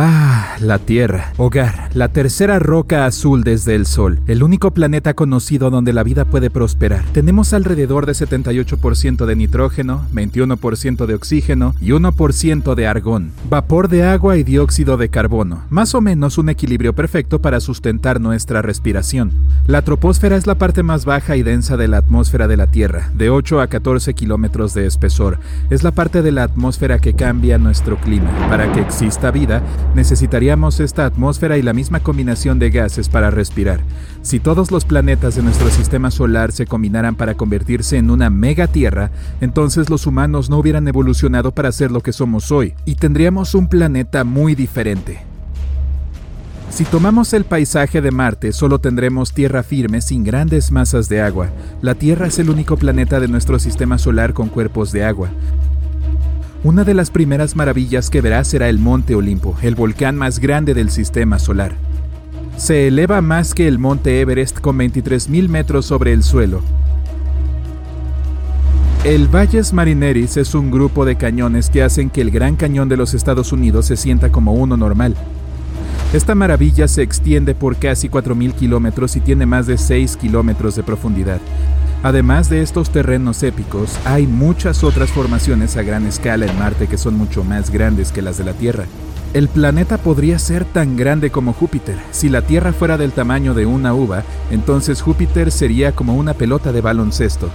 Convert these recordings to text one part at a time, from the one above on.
Ah, la Tierra, hogar, la tercera roca azul desde el Sol, el único planeta conocido donde la vida puede prosperar. Tenemos alrededor de 78% de nitrógeno, 21% de oxígeno y 1% de argón, vapor de agua y dióxido de carbono, más o menos un equilibrio perfecto para sustentar nuestra respiración. La troposfera es la parte más baja y densa de la atmósfera de la Tierra, de 8 a 14 kilómetros de espesor. Es la parte de la atmósfera que cambia nuestro clima. Para que exista vida, necesitaríamos esta atmósfera y la misma combinación de gases para respirar. Si todos los planetas de nuestro sistema solar se combinaran para convertirse en una mega Tierra, entonces los humanos no hubieran evolucionado para ser lo que somos hoy, y tendríamos un planeta muy diferente. Si tomamos el paisaje de Marte, solo tendremos tierra firme sin grandes masas de agua. La Tierra es el único planeta de nuestro sistema solar con cuerpos de agua. Una de las primeras maravillas que verás será el Monte Olimpo, el volcán más grande del sistema solar. Se eleva más que el Monte Everest con 23.000 metros sobre el suelo. El Valles Marineris es un grupo de cañones que hacen que el Gran Cañón de los Estados Unidos se sienta como uno normal. Esta maravilla se extiende por casi 4.000 kilómetros y tiene más de 6 kilómetros de profundidad. Además de estos terrenos épicos, hay muchas otras formaciones a gran escala en Marte que son mucho más grandes que las de la Tierra. El planeta podría ser tan grande como Júpiter. Si la Tierra fuera del tamaño de una uva, entonces Júpiter sería como una pelota de baloncesto.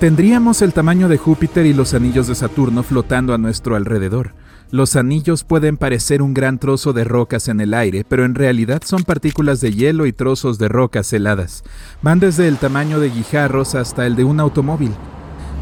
Tendríamos el tamaño de Júpiter y los anillos de Saturno flotando a nuestro alrededor. Los anillos pueden parecer un gran trozo de rocas en el aire, pero en realidad son partículas de hielo y trozos de rocas heladas. Van desde el tamaño de guijarros hasta el de un automóvil.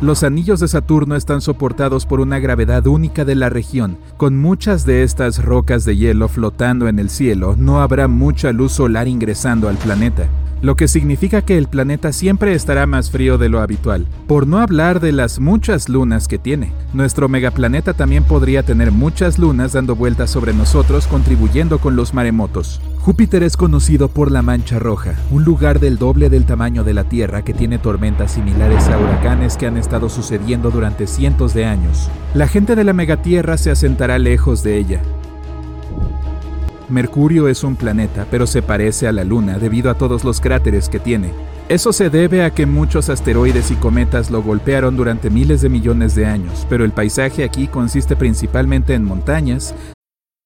Los anillos de Saturno están soportados por una gravedad única de la región. Con muchas de estas rocas de hielo flotando en el cielo, no habrá mucha luz solar ingresando al planeta lo que significa que el planeta siempre estará más frío de lo habitual, por no hablar de las muchas lunas que tiene. Nuestro megaplaneta también podría tener muchas lunas dando vueltas sobre nosotros contribuyendo con los maremotos. Júpiter es conocido por la Mancha Roja, un lugar del doble del tamaño de la Tierra que tiene tormentas similares a huracanes que han estado sucediendo durante cientos de años. La gente de la megatierra se asentará lejos de ella, Mercurio es un planeta, pero se parece a la Luna debido a todos los cráteres que tiene. Eso se debe a que muchos asteroides y cometas lo golpearon durante miles de millones de años, pero el paisaje aquí consiste principalmente en montañas,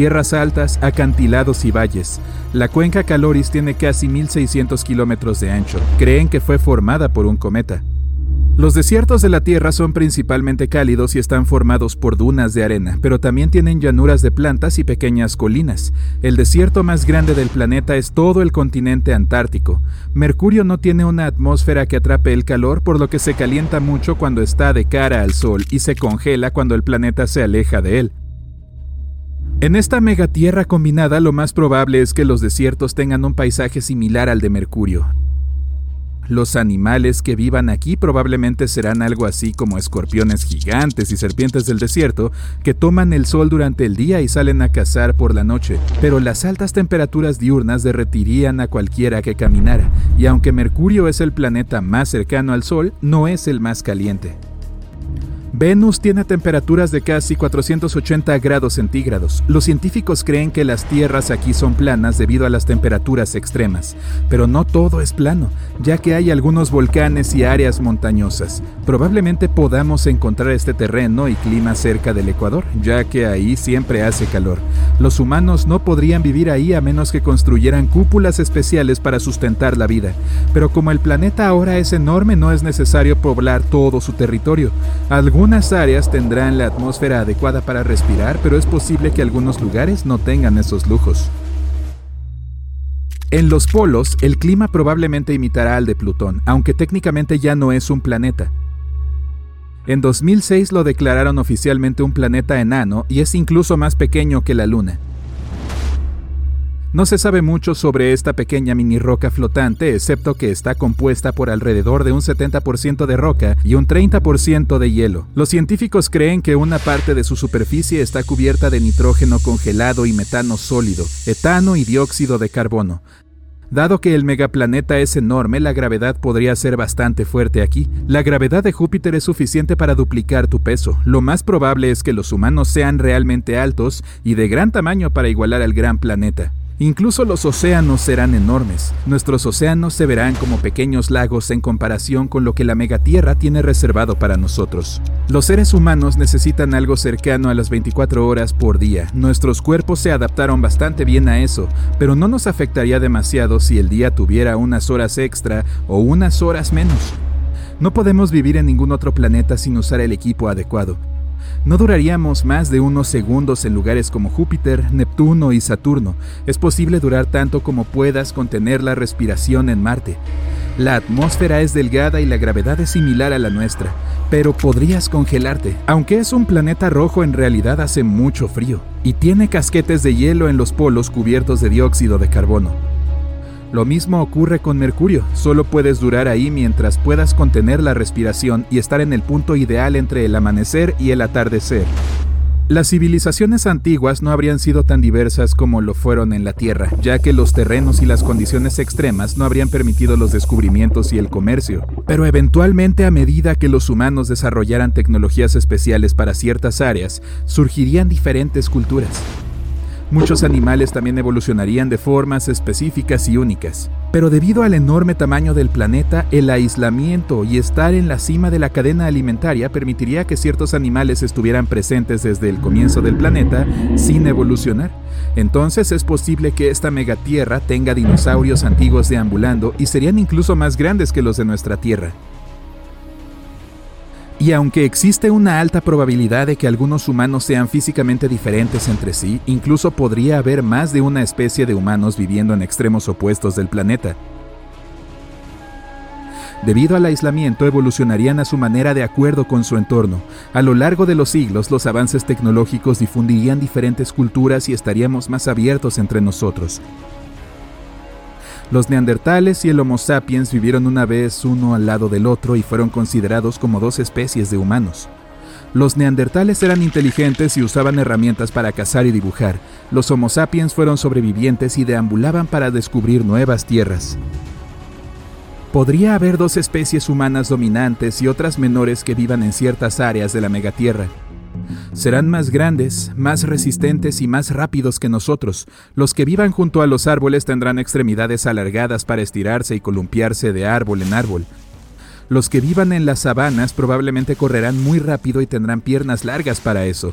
Tierras altas, acantilados y valles. La cuenca Caloris tiene casi 1.600 kilómetros de ancho. Creen que fue formada por un cometa. Los desiertos de la Tierra son principalmente cálidos y están formados por dunas de arena, pero también tienen llanuras de plantas y pequeñas colinas. El desierto más grande del planeta es todo el continente antártico. Mercurio no tiene una atmósfera que atrape el calor, por lo que se calienta mucho cuando está de cara al Sol y se congela cuando el planeta se aleja de él. En esta megatierra combinada lo más probable es que los desiertos tengan un paisaje similar al de Mercurio. Los animales que vivan aquí probablemente serán algo así como escorpiones gigantes y serpientes del desierto que toman el sol durante el día y salen a cazar por la noche, pero las altas temperaturas diurnas derretirían a cualquiera que caminara, y aunque Mercurio es el planeta más cercano al Sol, no es el más caliente. Venus tiene temperaturas de casi 480 grados centígrados. Los científicos creen que las tierras aquí son planas debido a las temperaturas extremas, pero no todo es plano, ya que hay algunos volcanes y áreas montañosas. Probablemente podamos encontrar este terreno y clima cerca del Ecuador, ya que ahí siempre hace calor. Los humanos no podrían vivir ahí a menos que construyeran cúpulas especiales para sustentar la vida, pero como el planeta ahora es enorme no es necesario poblar todo su territorio. Algunas áreas tendrán la atmósfera adecuada para respirar, pero es posible que algunos lugares no tengan esos lujos. En los polos, el clima probablemente imitará al de Plutón, aunque técnicamente ya no es un planeta. En 2006 lo declararon oficialmente un planeta enano y es incluso más pequeño que la Luna. No se sabe mucho sobre esta pequeña mini roca flotante, excepto que está compuesta por alrededor de un 70% de roca y un 30% de hielo. Los científicos creen que una parte de su superficie está cubierta de nitrógeno congelado y metano sólido, etano y dióxido de carbono. Dado que el megaplaneta es enorme, la gravedad podría ser bastante fuerte aquí. La gravedad de Júpiter es suficiente para duplicar tu peso. Lo más probable es que los humanos sean realmente altos y de gran tamaño para igualar al gran planeta. Incluso los océanos serán enormes. Nuestros océanos se verán como pequeños lagos en comparación con lo que la megatierra tiene reservado para nosotros. Los seres humanos necesitan algo cercano a las 24 horas por día. Nuestros cuerpos se adaptaron bastante bien a eso, pero no nos afectaría demasiado si el día tuviera unas horas extra o unas horas menos. No podemos vivir en ningún otro planeta sin usar el equipo adecuado. No duraríamos más de unos segundos en lugares como Júpiter, Neptuno y Saturno. Es posible durar tanto como puedas contener la respiración en Marte. La atmósfera es delgada y la gravedad es similar a la nuestra, pero podrías congelarte. Aunque es un planeta rojo, en realidad hace mucho frío y tiene casquetes de hielo en los polos cubiertos de dióxido de carbono. Lo mismo ocurre con Mercurio, solo puedes durar ahí mientras puedas contener la respiración y estar en el punto ideal entre el amanecer y el atardecer. Las civilizaciones antiguas no habrían sido tan diversas como lo fueron en la Tierra, ya que los terrenos y las condiciones extremas no habrían permitido los descubrimientos y el comercio. Pero eventualmente a medida que los humanos desarrollaran tecnologías especiales para ciertas áreas, surgirían diferentes culturas. Muchos animales también evolucionarían de formas específicas y únicas. Pero debido al enorme tamaño del planeta, el aislamiento y estar en la cima de la cadena alimentaria permitiría que ciertos animales estuvieran presentes desde el comienzo del planeta sin evolucionar. Entonces es posible que esta megatierra tenga dinosaurios antiguos deambulando y serían incluso más grandes que los de nuestra Tierra. Y aunque existe una alta probabilidad de que algunos humanos sean físicamente diferentes entre sí, incluso podría haber más de una especie de humanos viviendo en extremos opuestos del planeta. Debido al aislamiento, evolucionarían a su manera de acuerdo con su entorno. A lo largo de los siglos, los avances tecnológicos difundirían diferentes culturas y estaríamos más abiertos entre nosotros. Los neandertales y el Homo sapiens vivieron una vez uno al lado del otro y fueron considerados como dos especies de humanos. Los neandertales eran inteligentes y usaban herramientas para cazar y dibujar. Los Homo sapiens fueron sobrevivientes y deambulaban para descubrir nuevas tierras. Podría haber dos especies humanas dominantes y otras menores que vivan en ciertas áreas de la megatierra. Serán más grandes, más resistentes y más rápidos que nosotros. Los que vivan junto a los árboles tendrán extremidades alargadas para estirarse y columpiarse de árbol en árbol. Los que vivan en las sabanas probablemente correrán muy rápido y tendrán piernas largas para eso.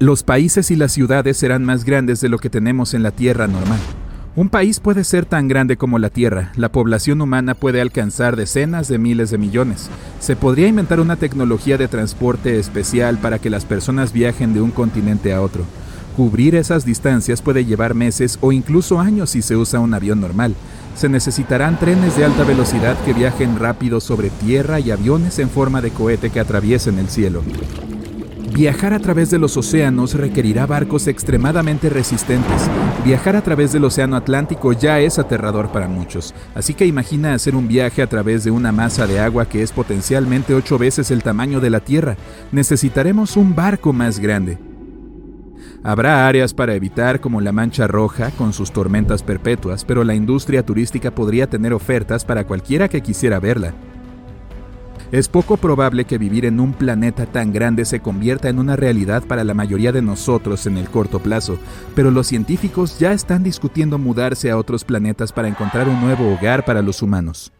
Los países y las ciudades serán más grandes de lo que tenemos en la Tierra normal. Un país puede ser tan grande como la Tierra, la población humana puede alcanzar decenas de miles de millones. Se podría inventar una tecnología de transporte especial para que las personas viajen de un continente a otro. Cubrir esas distancias puede llevar meses o incluso años si se usa un avión normal. Se necesitarán trenes de alta velocidad que viajen rápido sobre tierra y aviones en forma de cohete que atraviesen el cielo. Viajar a través de los océanos requerirá barcos extremadamente resistentes. Viajar a través del Océano Atlántico ya es aterrador para muchos, así que imagina hacer un viaje a través de una masa de agua que es potencialmente ocho veces el tamaño de la Tierra. Necesitaremos un barco más grande. Habrá áreas para evitar como la Mancha Roja con sus tormentas perpetuas, pero la industria turística podría tener ofertas para cualquiera que quisiera verla. Es poco probable que vivir en un planeta tan grande se convierta en una realidad para la mayoría de nosotros en el corto plazo, pero los científicos ya están discutiendo mudarse a otros planetas para encontrar un nuevo hogar para los humanos.